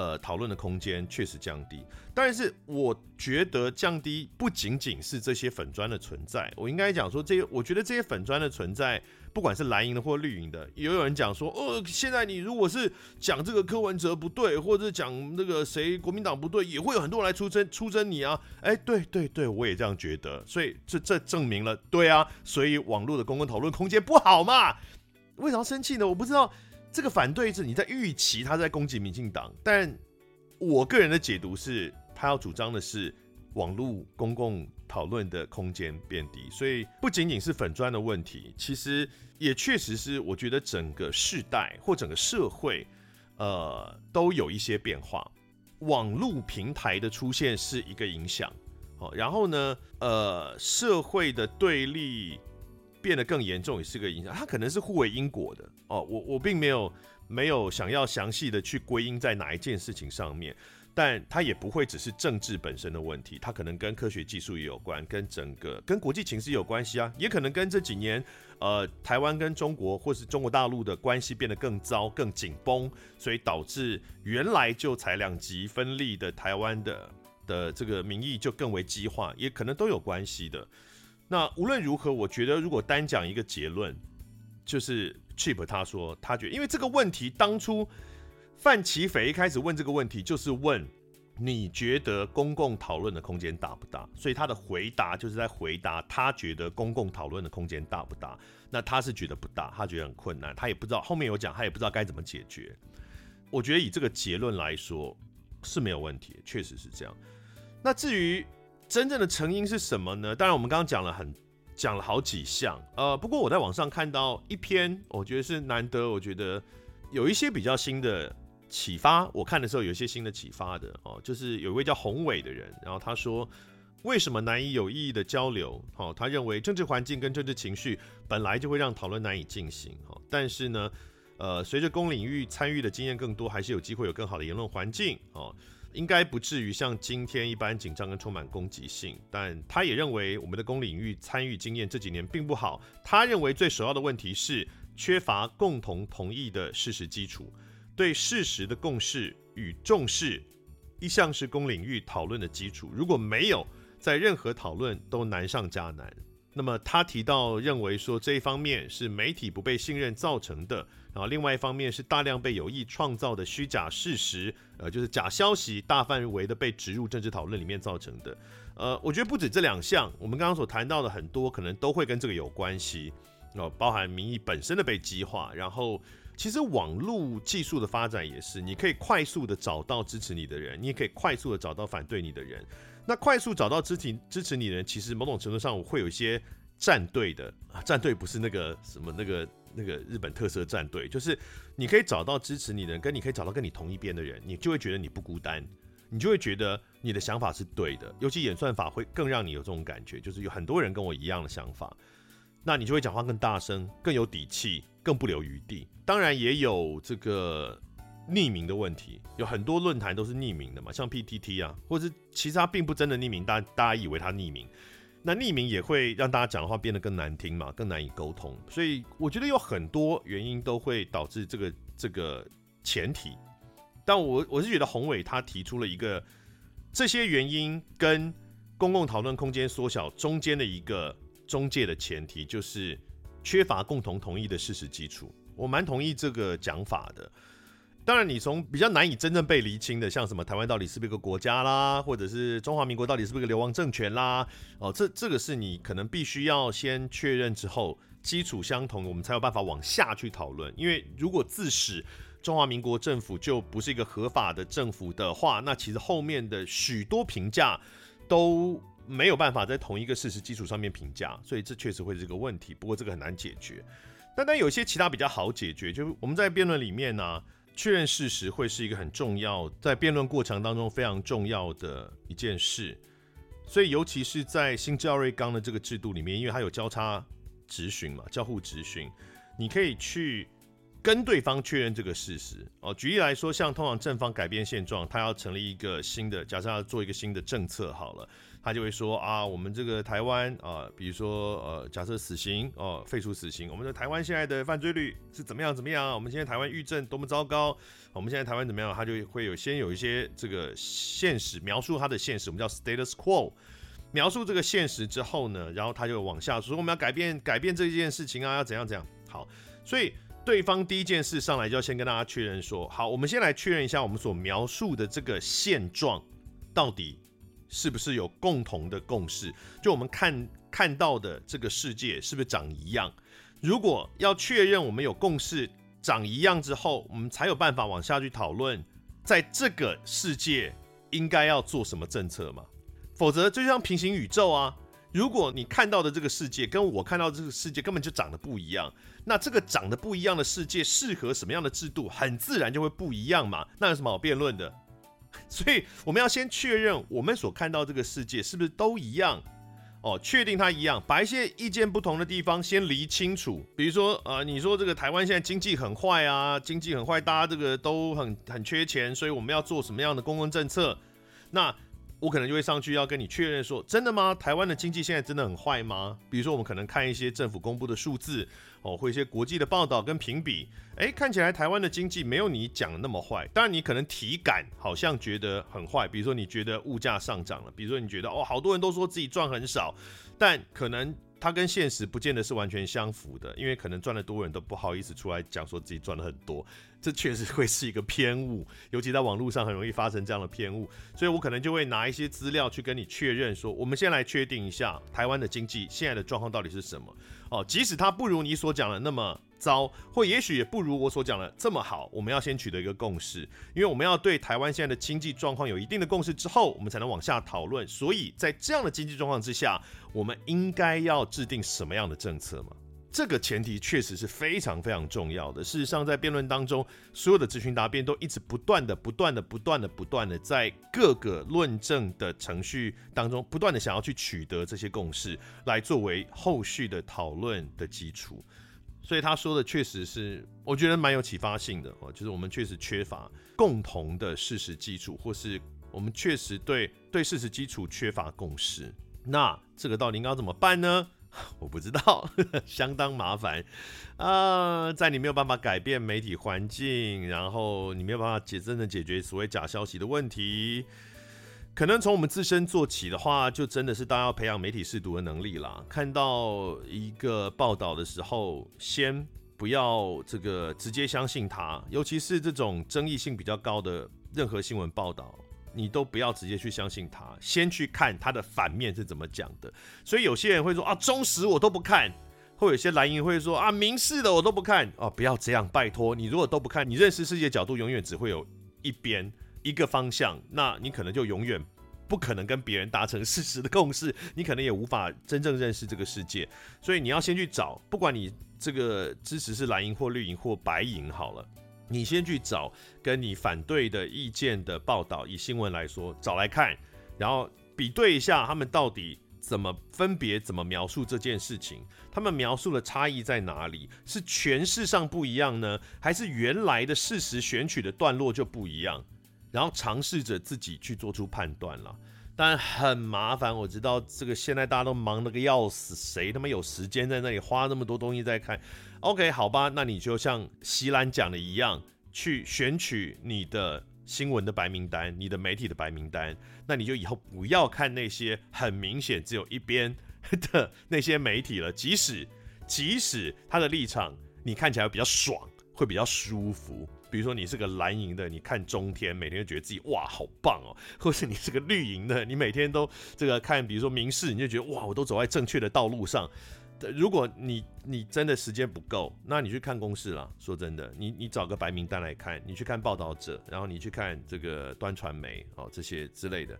Speaker 1: 呃，讨论的空间确实降低，但是我觉得降低不仅仅是这些粉砖的存在，我应该讲说这些，我觉得这些粉砖的存在，不管是蓝营的或绿营的，也有人讲说，哦，现在你如果是讲这个柯文哲不对，或者讲那个谁国民党不对，也会有很多人来出征出征你啊，哎，对对对，我也这样觉得，所以这这证明了，对啊，所以网络的公共讨论空间不好嘛？为啥生气呢？我不知道。这个反对是你在预期他在攻击民进党，但我个人的解读是，他要主张的是网络公共讨论的空间变低，所以不仅仅是粉专的问题，其实也确实是我觉得整个世代或整个社会，呃，都有一些变化。网络平台的出现是一个影响，哦，然后呢，呃，社会的对立。变得更严重也是个影响，它可能是互为因果的哦。我我并没有没有想要详细的去归因在哪一件事情上面，但它也不会只是政治本身的问题，它可能跟科学技术也有关，跟整个跟国际情势有关系啊，也可能跟这几年呃台湾跟中国或是中国大陆的关系变得更糟、更紧绷，所以导致原来就才两极分立的台湾的的这个民意就更为激化，也可能都有关系的。那无论如何，我觉得如果单讲一个结论，就是 Chip 他说他觉得，因为这个问题当初范琪斐一开始问这个问题，就是问你觉得公共讨论的空间大不大？所以他的回答就是在回答他觉得公共讨论的空间大不大？那他是觉得不大，他觉得很困难，他也不知道后面有讲，他也不知道该怎么解决。我觉得以这个结论来说是没有问题，确实是这样。那至于，真正的成因是什么呢？当然，我们刚刚讲了很讲了好几项，呃，不过我在网上看到一篇，我觉得是难得，我觉得有一些比较新的启发。我看的时候有一些新的启发的哦，就是有一位叫宏伟的人，然后他说，为什么难以有意义的交流？哦，他认为政治环境跟政治情绪本来就会让讨论难以进行，哦，但是呢，呃，随着公领域参与的经验更多，还是有机会有更好的言论环境，哦。应该不至于像今天一般紧张跟充满攻击性，但他也认为我们的公领域参与经验这几年并不好。他认为最首要的问题是缺乏共同同意的事实基础，对事实的共识与重视一向是公领域讨论的基础。如果没有，在任何讨论都难上加难。那么他提到认为说这一方面是媒体不被信任造成的。然后，另外一方面是大量被有意创造的虚假事实，呃，就是假消息大范围的被植入政治讨论里面造成的。呃，我觉得不止这两项，我们刚刚所谈到的很多可能都会跟这个有关系。哦，包含民意本身的被激化，然后其实网络技术的发展也是，你可以快速的找到支持你的人，你也可以快速的找到反对你的人。那快速找到支持支持你的人，其实某种程度上会有一些站队的啊，站队不是那个什么那个。那个日本特色战队，就是你可以找到支持你的人，跟你可以找到跟你同一边的人，你就会觉得你不孤单，你就会觉得你的想法是对的。尤其演算法会更让你有这种感觉，就是有很多人跟我一样的想法，那你就会讲话更大声、更有底气、更不留余地。当然也有这个匿名的问题，有很多论坛都是匿名的嘛，像 PTT 啊，或者是其实它并不真的匿名，大大家以为它匿名。那匿名也会让大家讲的话变得更难听嘛，更难以沟通。所以我觉得有很多原因都会导致这个这个前提。但我我是觉得宏伟他提出了一个这些原因跟公共讨论空间缩小中间的一个中介的前提，就是缺乏共同同意的事实基础。我蛮同意这个讲法的。当然，你从比较难以真正被厘清的，像什么台湾到底是不是一个国家啦，或者是中华民国到底是不是一个流亡政权啦，哦，这这个是你可能必须要先确认之后，基础相同，我们才有办法往下去讨论。因为如果自始中华民国政府就不是一个合法的政府的话，那其实后面的许多评价都没有办法在同一个事实基础上面评价，所以这确实会是一个问题。不过这个很难解决，但但有些其他比较好解决，就是我们在辩论里面呢、确认事实会是一个很重要，在辩论过程当中非常重要的一件事，所以尤其是在新教瑞刚的这个制度里面，因为它有交叉质询嘛，交互质询，你可以去跟对方确认这个事实哦。举例来说，像通常正方改变现状，他要成立一个新的，假设要做一个新的政策好了。他就会说啊，我们这个台湾啊，比如说呃，假设死刑哦，废除死刑，我们的台湾现在的犯罪率是怎么样怎么样？我们现在台湾狱政多么糟糕？我们现在台湾怎么样？他就会有先有一些这个现实描述他的现实，我们叫 status quo，描述这个现实之后呢，然后他就往下说我们要改变改变这件事情啊，要怎样怎样？好，所以对方第一件事上来就要先跟大家确认说，好，我们先来确认一下我们所描述的这个现状到底。是不是有共同的共识？就我们看看到的这个世界是不是长一样？如果要确认我们有共识长一样之后，我们才有办法往下去讨论，在这个世界应该要做什么政策嘛？否则就像平行宇宙啊！如果你看到的这个世界跟我看到这个世界根本就长得不一样，那这个长得不一样的世界适合什么样的制度，很自然就会不一样嘛。那有什么好辩论的？所以我们要先确认我们所看到这个世界是不是都一样哦，确定它一样，把一些意见不同的地方先理清楚。比如说，呃，你说这个台湾现在经济很坏啊，经济很坏，大家这个都很很缺钱，所以我们要做什么样的公共政策？那我可能就会上去要跟你确认说，真的吗？台湾的经济现在真的很坏吗？比如说，我们可能看一些政府公布的数字哦，会一些国际的报道跟评比，诶，看起来台湾的经济没有你讲的那么坏。当然，你可能体感好像觉得很坏，比如说你觉得物价上涨了，比如说你觉得哦，好多人都说自己赚很少，但可能。它跟现实不见得是完全相符的，因为可能赚的多人都不好意思出来讲说自己赚了很多，这确实会是一个偏误，尤其在网络上很容易发生这样的偏误，所以我可能就会拿一些资料去跟你确认说，我们先来确定一下台湾的经济现在的状况到底是什么哦，即使它不如你所讲的那么。糟，或也许也不如我所讲的这么好。我们要先取得一个共识，因为我们要对台湾现在的经济状况有一定的共识之后，我们才能往下讨论。所以在这样的经济状况之下，我们应该要制定什么样的政策嘛？这个前提确实是非常非常重要的。事实上，在辩论当中，所有的咨询答辩都一直不断的、不断的、不断的、不断的，在各个论证的程序当中，不断的想要去取得这些共识，来作为后续的讨论的基础。所以他说的确实是，我觉得蛮有启发性的哦，就是我们确实缺乏共同的事实基础，或是我们确实对对事实基础缺乏共识。那这个到底应该怎么办呢？我不知道，相当麻烦啊，在你没有办法改变媒体环境，然后你没有办法解真的解决所谓假消息的问题。可能从我们自身做起的话，就真的是大家要培养媒体试读的能力啦。看到一个报道的时候，先不要这个直接相信它，尤其是这种争议性比较高的任何新闻报道，你都不要直接去相信它，先去看它的反面是怎么讲的。所以有些人会说啊，中时我都不看，或有些蓝营会说啊，民视的我都不看哦，不要这样，拜托你，如果都不看，你认识世界角度永远只会有一边。一个方向，那你可能就永远不可能跟别人达成事实的共识，你可能也无法真正认识这个世界。所以你要先去找，不管你这个支持是蓝营或绿营或白营好了，你先去找跟你反对的意见的报道，以新闻来说，找来看，然后比对一下他们到底怎么分别怎么描述这件事情，他们描述的差异在哪里？是诠释上不一样呢，还是原来的事实选取的段落就不一样？然后尝试着自己去做出判断了，但很麻烦。我知道这个现在大家都忙得个要死，谁他妈有时间在那里花那么多东西在看？OK，好吧，那你就像席兰讲的一样，去选取你的新闻的白名单，你的媒体的白名单。那你就以后不要看那些很明显只有一边的那些媒体了，即使即使他的立场你看起来比较爽，会比较舒服。比如说你是个蓝营的，你看中天，每天就觉得自己哇好棒哦；或是你是个绿营的，你每天都这个看，比如说民视，你就觉得哇，我都走在正确的道路上。如果你你真的时间不够，那你去看公式啦。说真的，你你找个白名单来看，你去看报道者，然后你去看这个端传媒哦这些之类的，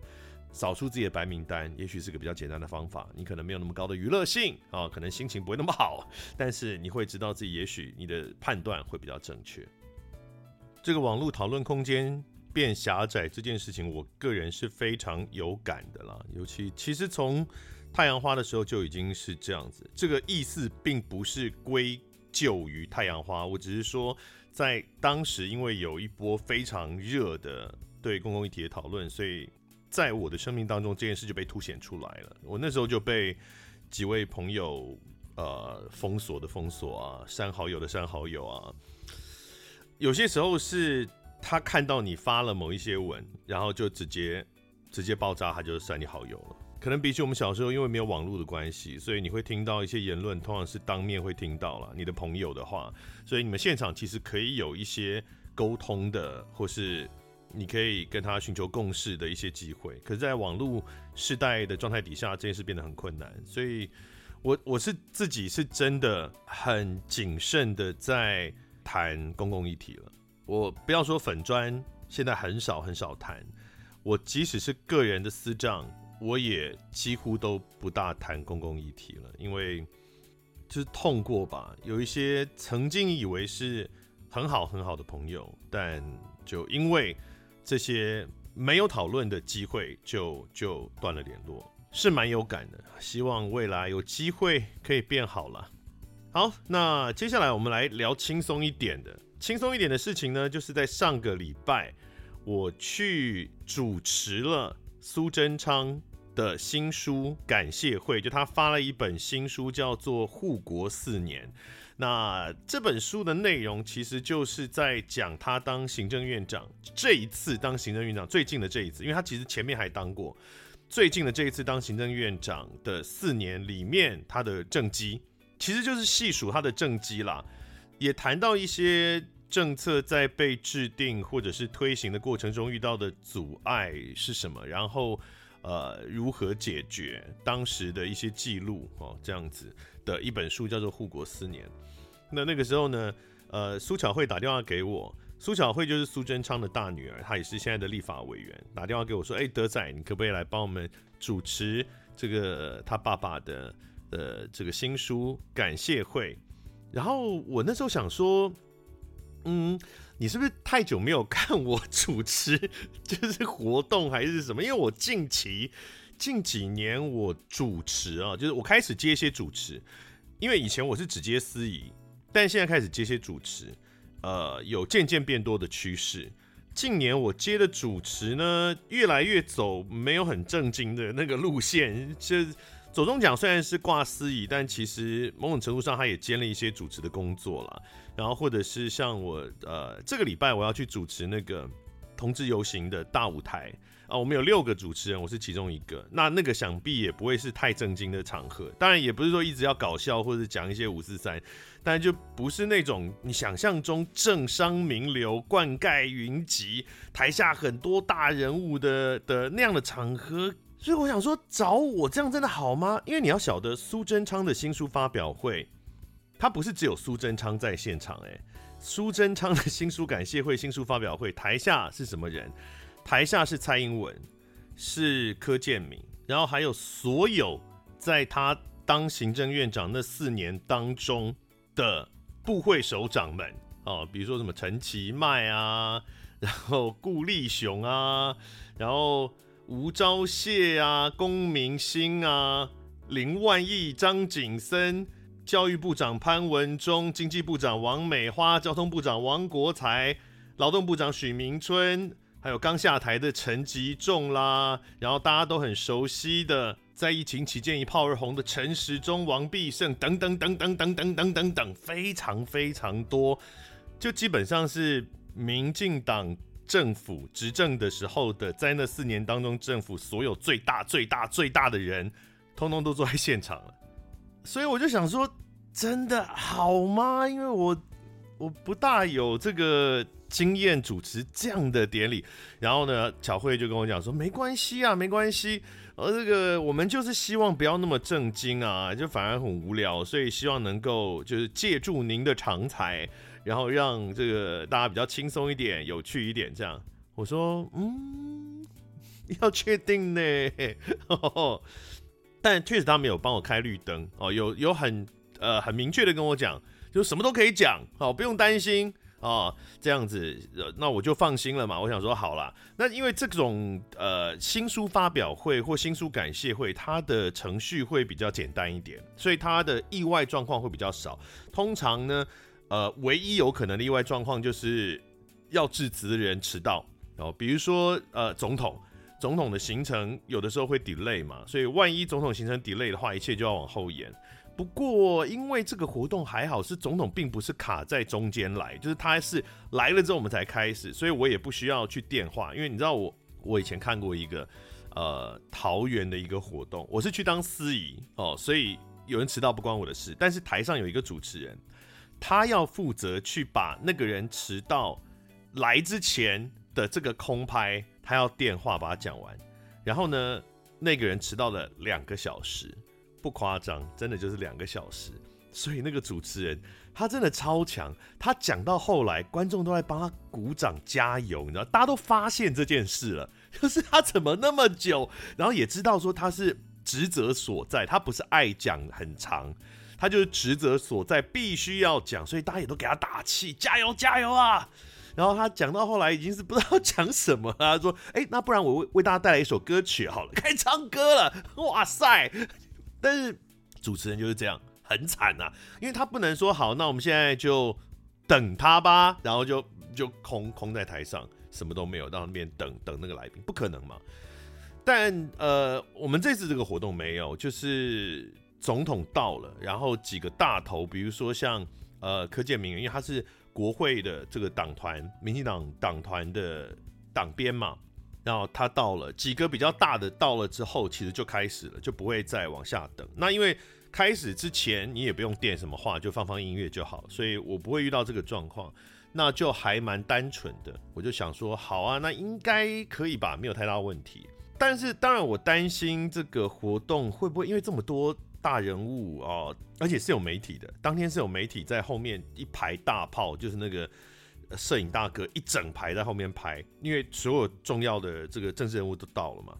Speaker 1: 扫出自己的白名单，也许是个比较简单的方法。你可能没有那么高的娱乐性啊，可能心情不会那么好，但是你会知道自己也许你的判断会比较正确。这个网络讨论空间变狭窄这件事情，我个人是非常有感的啦。尤其其实从太阳花的时候就已经是这样子。这个意思并不是归咎于太阳花，我只是说在当时因为有一波非常热的对公共议题的讨论，所以在我的生命当中这件事就被凸显出来了。我那时候就被几位朋友呃封锁的封锁啊，删好友的删好友啊。有些时候是他看到你发了某一些文，然后就直接直接爆炸，他就删你好友了。可能比起我们小时候，因为没有网络的关系，所以你会听到一些言论，通常是当面会听到了你的朋友的话，所以你们现场其实可以有一些沟通的，或是你可以跟他寻求共识的一些机会。可是，在网络时代的状态底下，这件事变得很困难。所以我我是自己是真的很谨慎的在。谈公共议题了，我不要说粉砖，现在很少很少谈。我即使是个人的私账，我也几乎都不大谈公共议题了，因为就是痛过吧。有一些曾经以为是很好很好的朋友，但就因为这些没有讨论的机会，就就断了联络，是蛮有感的。希望未来有机会可以变好了。好，那接下来我们来聊轻松一点的。轻松一点的事情呢，就是在上个礼拜，我去主持了苏贞昌的新书感谢会，就他发了一本新书，叫做《护国四年》。那这本书的内容其实就是在讲他当行政院长这一次当行政院长最近的这一次，因为他其实前面还当过，最近的这一次当行政院长的四年里面，他的政绩其实就是细数他的政绩啦，也谈到一些政策在被制定或者是推行的过程中遇到的阻碍是什么，然后呃如何解决当时的一些记录哦，这样子的一本书叫做《护国四年》。那那个时候呢，呃，苏巧慧打电话给我，苏巧慧就是苏贞昌的大女儿，她也是现在的立法委员，打电话给我说，哎、德仔，你可不可以来帮我们主持这个他爸爸的呃这个新书感谢会？然后我那时候想说，嗯，你是不是太久没有看我主持就是活动还是什么？因为我近期近几年我主持啊，就是我开始接一些主持，因为以前我是只接司仪。但现在开始接些主持，呃，有渐渐变多的趋势。近年我接的主持呢，越来越走没有很正经的那个路线。就左中奖虽然是挂司仪，但其实某种程度上他也兼了一些主持的工作啦。然后或者是像我，呃，这个礼拜我要去主持那个同志游行的大舞台。啊，我们有六个主持人，我是其中一个。那那个想必也不会是太正经的场合，当然也不是说一直要搞笑或者讲一些五四三，但就不是那种你想象中政商名流灌溉云集，台下很多大人物的的那样的场合。所以我想说，找我这样真的好吗？因为你要晓得，苏贞昌的新书发表会，他不是只有苏贞昌在现场，欸，诶，苏贞昌的新书感谢会、新书发表会，台下是什么人？台下是蔡英文，是柯建铭，然后还有所有在他当行政院长那四年当中的部会首长们哦，比如说什么陈其迈啊，然后顾立雄啊，然后吴钊燮啊，龚明鑫啊，林万亿、张景森，教育部长潘文忠，经济部长王美花，交通部长王国材，劳动部长许明春。还有刚下台的陈吉仲啦，然后大家都很熟悉的，在疫情期间一炮而红的陈时中、王必胜等等等等等等等等等，非常非常多，就基本上是民进党政府执政的时候的，在那四年当中，政府所有最大最大最大的人，通通都坐在现场了。所以我就想说，真的好吗？因为我我不大有这个。经验主持这样的典礼，然后呢，巧慧就跟我讲说，没关系啊，没关系，而这个我们就是希望不要那么正经啊，就反而很无聊，所以希望能够就是借助您的长才，然后让这个大家比较轻松一点、有趣一点这样。我说，嗯，要确定呢，但确实他没有帮我开绿灯哦，有有很呃很明确的跟我讲，就什么都可以讲，好，不用担心。哦，这样子，那我就放心了嘛。我想说，好啦，那因为这种呃新书发表会或新书感谢会，它的程序会比较简单一点，所以它的意外状况会比较少。通常呢，呃，唯一有可能的意外状况就是要致辞的人迟到哦，比如说呃总统，总统的行程有的时候会 delay 嘛，所以万一总统行程 delay 的话，一切就要往后延。不过，因为这个活动还好是总统，并不是卡在中间来，就是他是来了之后我们才开始，所以我也不需要去电话。因为你知道我，我以前看过一个呃桃园的一个活动，我是去当司仪哦，所以有人迟到不关我的事。但是台上有一个主持人，他要负责去把那个人迟到来之前的这个空拍，他要电话把它讲完。然后呢，那个人迟到了两个小时。不夸张，真的就是两个小时。所以那个主持人他真的超强，他讲到后来，观众都在帮他鼓掌加油，你知道，大家都发现这件事了，就是他怎么那么久，然后也知道说他是职责所在，他不是爱讲很长，他就是职责所在，必须要讲，所以大家也都给他打气，加油加油啊！然后他讲到后来已经是不知道讲什么了，他说：“哎，那不然我为为大家带来一首歌曲好了，开唱歌了。”哇塞！但是主持人就是这样，很惨呐，因为他不能说好，那我们现在就等他吧，然后就就空空在台上，什么都没有，到那边等等那个来宾，不可能嘛。但呃，我们这次这个活动没有，就是总统到了，然后几个大头，比如说像呃柯建铭，因为他是国会的这个党团，民进党党团的党鞭嘛，然后他到了，几个比较大的到了之后，其实就开始了，就不会再往下等。那因为开始之前你也不用电什么话，就放放音乐就好，所以我不会遇到这个状况，那就还蛮单纯的。我就想说，好啊，那应该可以吧，没有太大问题。但是当然，我担心这个活动会不会因为这么多大人物哦，而且是有媒体的，当天是有媒体在后面一排大炮，就是那个摄影大哥一整排在后面拍，因为所有重要的这个政治人物都到了嘛，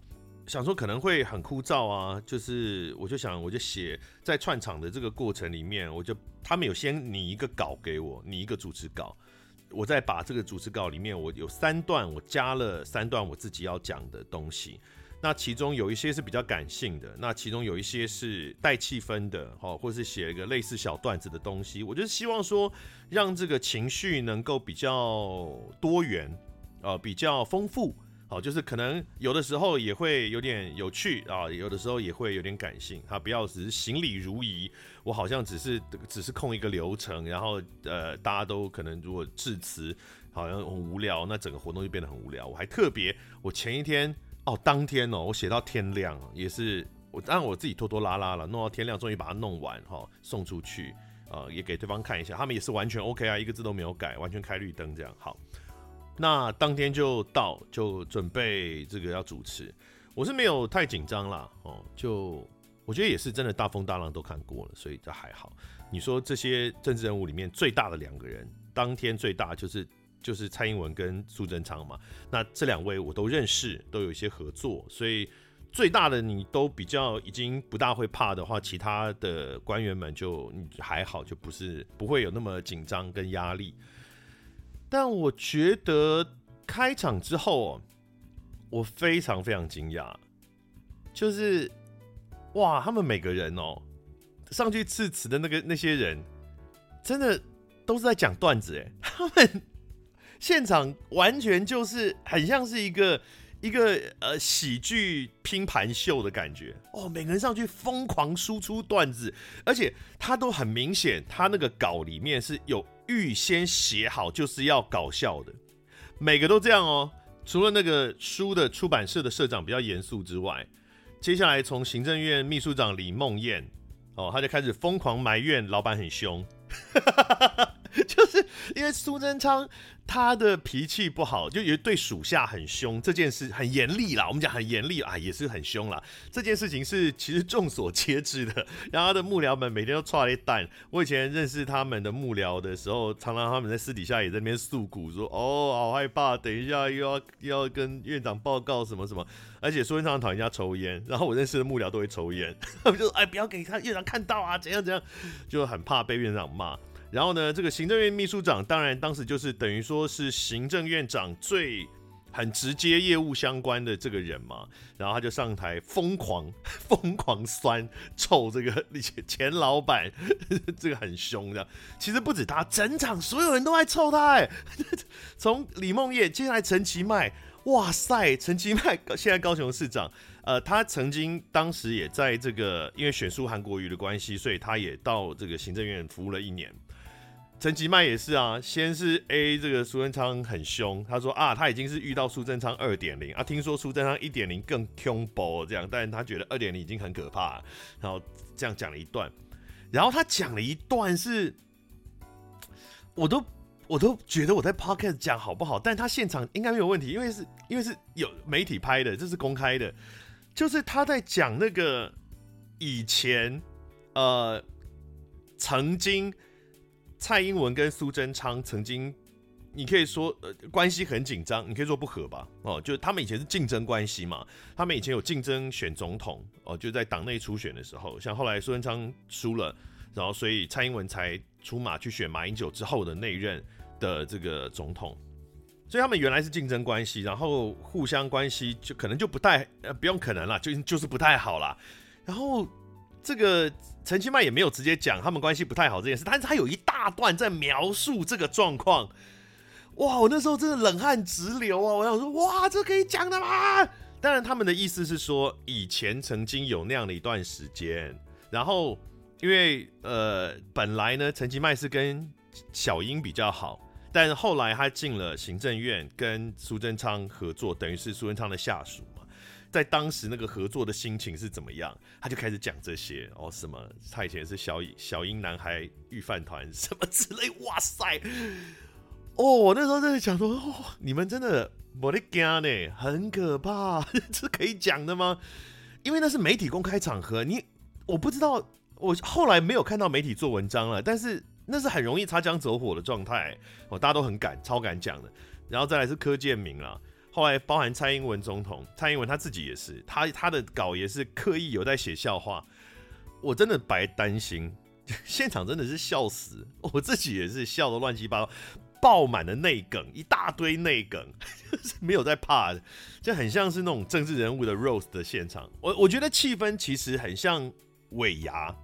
Speaker 1: 想说可能会很枯燥啊，就是我就想我就写在串场的这个过程里面，我就他们有先拟一个稿给我，拟一个主持稿。我再把这个主持稿里面，我有三段，我加了三段我自己要讲的东西。那其中有一些是比较感性的，那其中有一些是带气氛的，哈，或是写一个类似小段子的东西。我就是希望说，让这个情绪能够比较多元，呃，比较丰富。好，就是可能有的时候也会有点有趣啊，有的时候也会有点感性。他不要只是行礼如仪，我好像只是只是控一个流程，然后呃，大家都可能如果致辞好像很无聊，那整个活动就变得很无聊。我还特别，我前一天哦，当天哦，我写到天亮，也是我当然我自己拖拖拉拉了，弄到天亮，终于把它弄完哈，送出去啊，也给对方看一下，他们也是完全 OK 啊，一个字都没有改，完全开绿灯这样好。那当天就到，就准备这个要主持，我是没有太紧张啦，哦，就我觉得也是真的大风大浪都看过了，所以这还好。你说这些政治人物里面最大的两个人，当天最大就是就是蔡英文跟苏贞昌嘛，那这两位我都认识，都有一些合作，所以最大的你都比较已经不大会怕的话，其他的官员们就还好，就不是不会有那么紧张跟压力。但我觉得开场之后，我非常非常惊讶，就是哇，他们每个人哦上去致辞的那个那些人，真的都是在讲段子哎，他们现场完全就是很像是一个一个呃喜剧拼盘秀的感觉哦，每个人上去疯狂输出段子，而且他都很明显，他那个稿里面是有。预先写好就是要搞笑的，每个都这样哦。除了那个书的出版社的社长比较严肃之外，接下来从行政院秘书长李梦燕哦，他就开始疯狂埋怨老板很凶，就是因为苏贞昌。他的脾气不好，就也对属下很凶，这件事很严厉啦。我们讲很严厉啊，也是很凶啦。这件事情是其实众所皆知的。然后他的幕僚们每天都剉咧等。我以前认识他们的幕僚的时候，常常他们在私底下也在那边诉苦，说：“哦，好害怕，等一下又要又要跟院长报告什么什么。”而且苏贞昌讨人家抽烟，然后我认识的幕僚都会抽烟，他们就：“哎，不要给他院长看到啊，怎样怎样。”就很怕被院长骂。然后呢，这个行政院秘书长当然当时就是等于说是行政院长最很直接业务相关的这个人嘛，然后他就上台疯狂 疯狂酸臭这个 李前老板，这个很凶的。其实不止他，整场所有人都在臭他哎，从李梦叶接下来陈其迈，哇塞，陈其迈现在高雄市长，呃，他曾经当时也在这个因为选书韩国瑜的关系，所以他也到这个行政院服务了一年。陈其迈也是啊，先是 A 这个苏贞昌很凶，他说啊，他已经是遇到苏贞昌二点零啊，听说苏贞昌一点零更恐怖这样，但是他觉得二点零已经很可怕，然后这样讲了一段，然后他讲了一段是，我都我都觉得我在 Podcast 讲好不好，但他现场应该没有问题，因为是因为是有媒体拍的，这是公开的，就是他在讲那个以前呃曾经。蔡英文跟苏贞昌曾经，你可以说呃关系很紧张，你可以说不合吧？哦，就他们以前是竞争关系嘛，他们以前有竞争选总统哦，就在党内初选的时候，像后来苏贞昌输了，然后所以蔡英文才出马去选马英九之后的那任的这个总统，所以他们原来是竞争关系，然后互相关系就可能就不太呃不用可能啦，就就是不太好啦，然后。这个陈其迈也没有直接讲他们关系不太好这件事，但是他有一大段在描述这个状况。哇，我那时候真的冷汗直流啊！我想说，哇，这可以讲的吗？当然他们的意思是说，以前曾经有那样的一段时间，然后因为呃本来呢陈其迈是跟小英比较好，但是后来他进了行政院，跟苏贞昌合作，等于是苏贞昌的下属，在当时那个合作的心情是怎么样，他就开始讲这些哦，什么他以前是小小英男孩御饭团什么之类，哇塞，哦，我那时候在想说，哦，你们真的我的天呢，很可怕，这可以讲的吗？因为那是媒体公开场合，你我不知道，我后来没有看到媒体做文章了，但是。那是很容易擦枪走火的状态哦，大家都很敢，超敢讲的。然后再来是柯建明啦，后来包含蔡英文总统，蔡英文他自己也是，他他的稿也是刻意有在写笑话。我真的白担心，现场真的是笑死，我自己也是笑得乱七八糟，爆满了内梗，一大堆内梗，就 是没有在怕的，就很像是那种政治人物的 rose 的现场。我我觉得气氛其实很像尾牙，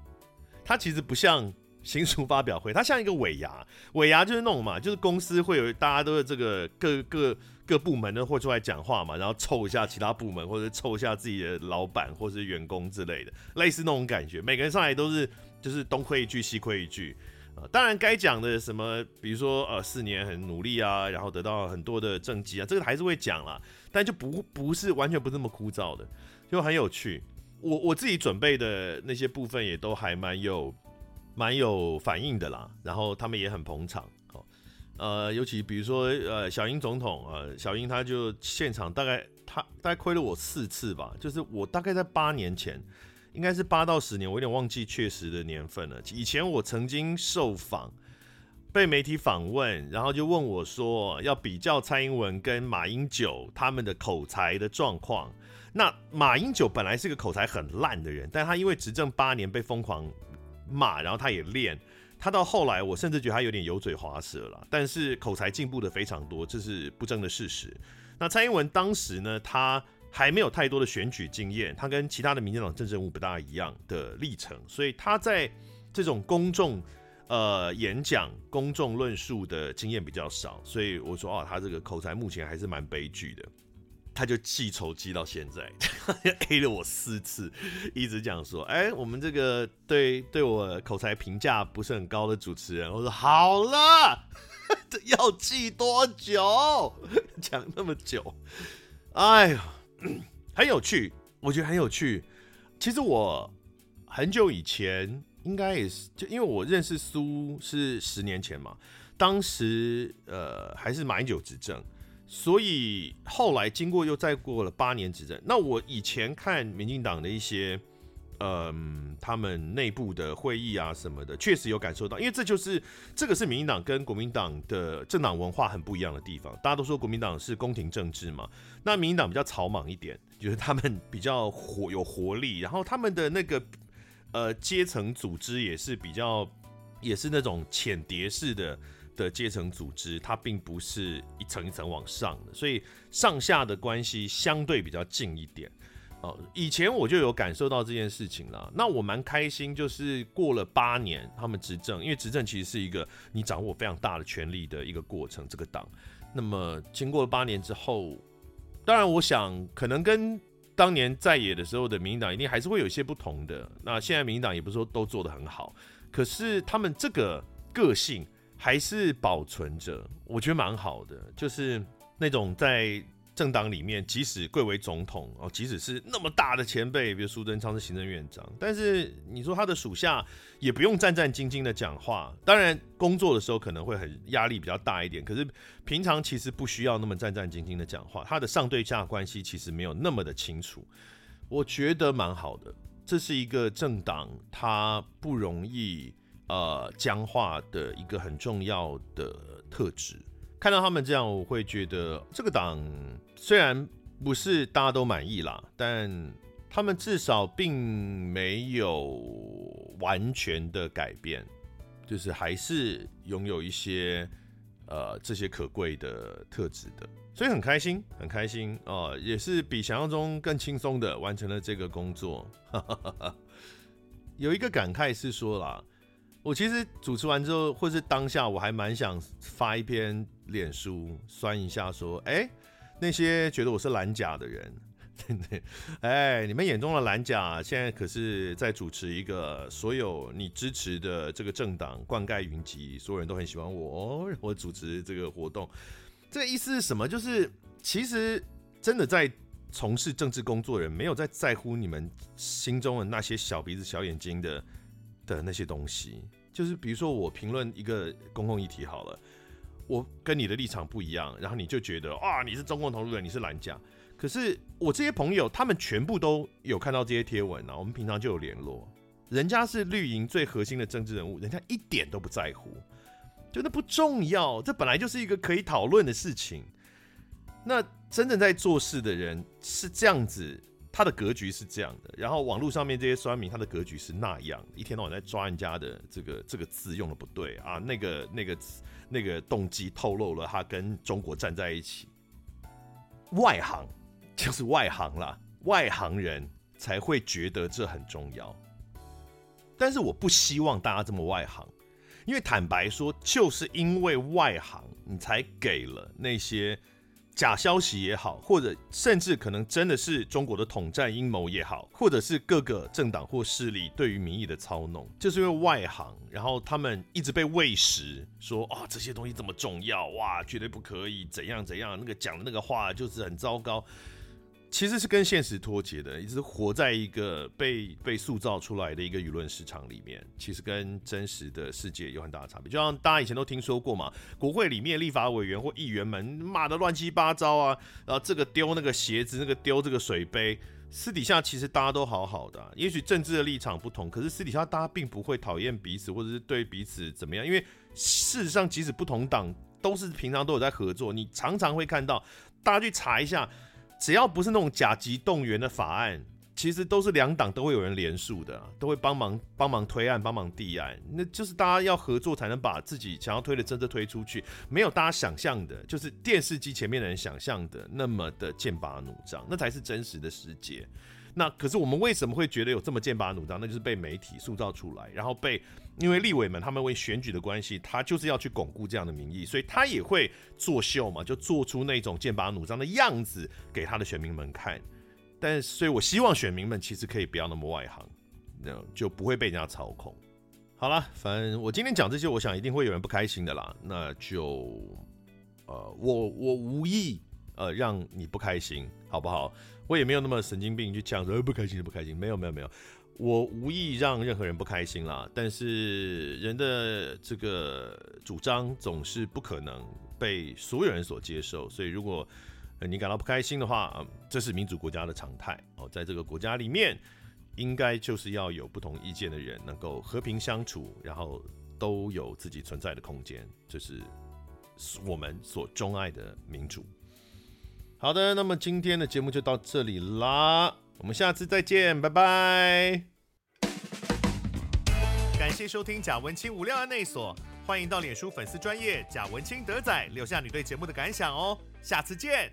Speaker 1: 它其实不像。新书发表会，它像一个尾牙，尾牙就是那种嘛，就是公司会有大家都是这个各各各部门都会出来讲话嘛，然后凑一下其他部门或者凑一下自己的老板或者是员工之类的，类似那种感觉。每个人上来都是就是东亏一句西亏一句啊、当然该讲的什么，比如说呃四年很努力啊，然后得到很多的政绩啊，这个还是会讲啦，但就不不是完全不那么枯燥的，就很有趣。我我自己准备的那些部分也都还蛮有。蛮有反应的啦，然后他们也很捧场，呃，尤其比如说呃，小英总统，呃，小英他就现场大概他大概亏了我四次吧，就是我大概在八年前，应该是八到十年，我有点忘记确实的年份了。以前我曾经受访，被媒体访问，然后就问我说要比较蔡英文跟马英九他们的口才的状况。那马英九本来是个口才很烂的人，但他因为执政八年被疯狂。骂，然后他也练，他到后来，我甚至觉得他有点油嘴滑舌了，但是口才进步的非常多，这是不争的事实。那蔡英文当时呢，他还没有太多的选举经验，他跟其他的民进党政治人物不大一样的历程，所以他在这种公众呃演讲、公众论述的经验比较少，所以我说哦，他这个口才目前还是蛮悲剧的。他就记仇记到现在，A 了我四次，一直讲说，哎、我们这个对对我口才评价不是很高的主持人，我说好了，这 要记多久？讲那么久，哎呀，很有趣，我觉得很有趣。其实我很久以前应该也是，就因为我认识苏是十年前嘛，当时呃还是马英九执政。所以后来经过又再过了八年执政，那我以前看民进党的一些，嗯，他们内部的会议啊什么的，确实有感受到，因为这就是这个是民进党跟国民党的政党文化很不一样的地方。大家都说国民党是宫廷政治嘛，那民进党比较草莽一点，就是他们比较活有活力，然后他们的那个呃阶层组织也是比较，也是那种浅碟式的。的阶层组织，它并不是一层一层往上的，所以上下的关系相对比较近一点。哦，以前我就有感受到这件事情了。那我蛮开心，就是过了八年，他们执政，因为执政其实是一个你掌握非常大的权力的一个过程。这个党，那么经过了八年之后，当然我想可能跟当年在野的时候的民进党一定还是会有一些不同的。那现在民进党也不是说都做得很好，可是他们这个个性。还是保存着，我觉得蛮好的，就是那种在政党里面，即使贵为总统哦，即使是那么大的前辈，比如苏贞昌是行政院长，但是你说他的属下也不用战战兢兢的讲话，当然工作的时候可能会很压力比较大一点，可是平常其实不需要那么战战兢兢的讲话，他的上对下关系其实没有那么的清楚，我觉得蛮好的，这是一个政党，它不容易。呃，僵化的一个很重要的特质。看到他们这样，我会觉得这个党虽然不是大家都满意啦，但他们至少并没有完全的改变，就是还是拥有一些呃这些可贵的特质的，所以很开心，很开心啊，呃，也是比想象中更轻松的完成了这个工作。有一个感慨是说啦。我其实主持完之后，或是当下，我还蛮想发一篇脸书酸一下，说：哎，那些觉得我是蓝甲的人，对对，哎，你们眼中的蓝甲现在可是在主持一个所有你支持的这个政党灌溉云集，所有人都很喜欢我，我主持这个活动。这个意思是什么？就是其实真的在从事政治工作的人，没有在在乎你们心中的那些小鼻子小眼睛的的那些东西。就是比如说我评论一个公共议题好了，我跟你的立场不一样，然后你就觉得啊，你是中共同路人，你是蓝甲。可是我这些朋友，他们全部都有看到这些贴文啊，我们平常就有联络。人家是绿营最核心的政治人物，人家一点都不在乎。就那不重要，这本来就是一个可以讨论的事情。那真正在做事的人是这样子，他的格局是这样的。然后网络上面这些酸民，他的格局是那样，一天到晚在抓人家的这个这个字用的不对啊，那个那个那个动机透露了他跟中国站在一起。外行就是外行啦，外行人才会觉得这很重要。但是我不希望大家这么外行。因为坦白说，就是因为外行，你才给了那些假消息也好，或者甚至可能真的是中国的统战阴谋也好，或者是各个政党或势力对于民意的操弄，就是因为外行，然后他们一直被喂食，说啊、哦、这些东西这么重要，哇，绝对不可以，怎样怎样，那个讲的那个话就是很糟糕。其实是跟现实脱节的，一直活在一个被被塑造出来的一个舆论市场里面。其实跟真实的世界有很大的差别。就像大家以前都听说过嘛，国会里面立法委员或议员们骂得乱七八糟啊，然后这个丢那个鞋子，那个丢这个水杯，私底下其实大家都好好的。也许政治的立场不同，可是私底下大家并不会讨厌彼此，或者是对彼此怎么样。因为事实上，即使不同党，都是平常都有在合作。你常常会看到，大家去查一下。只要不是那种甲级动员的法案，其实都是两党都会有人联署的，都会帮忙帮忙推案、帮忙递案。那就是大家要合作才能把自己想要推的政策推出去，没有大家想象的，就是电视机前面的人想象的那么的剑拔弩张，那才是真实的世界。那可是我们为什么会觉得有这么剑拔弩张？那就是被媒体塑造出来，然后被因为立委们他们为选举的关系，他就是要去巩固这样的民意，所以他也会作秀嘛，就做出那种剑拔弩张的样子给他的选民们看。但所以，我希望选民们其实可以不要那么外行，那就不会被人家操控。好了，反正我今天讲这些，我想一定会有人不开心的啦。那就呃，我我无意呃让你不开心，好不好？我也没有那么神经病去讲说不开心就不开心，没有没有没有，我无意让任何人不开心啦。但是人的这个主张总是不可能被所有人所接受，所以如果你感到不开心的话，这是民主国家的常态哦。在这个国家里面，应该就是要有不同意见的人能够和平相处，然后都有自己存在的空间，这是我们所钟爱的民主。好的，那么今天的节目就到这里啦，我们下次再见，拜拜。感谢收听贾文清无料案内所，欢迎到脸书粉丝专业贾文清德仔留下你对节目的感想哦，下次见。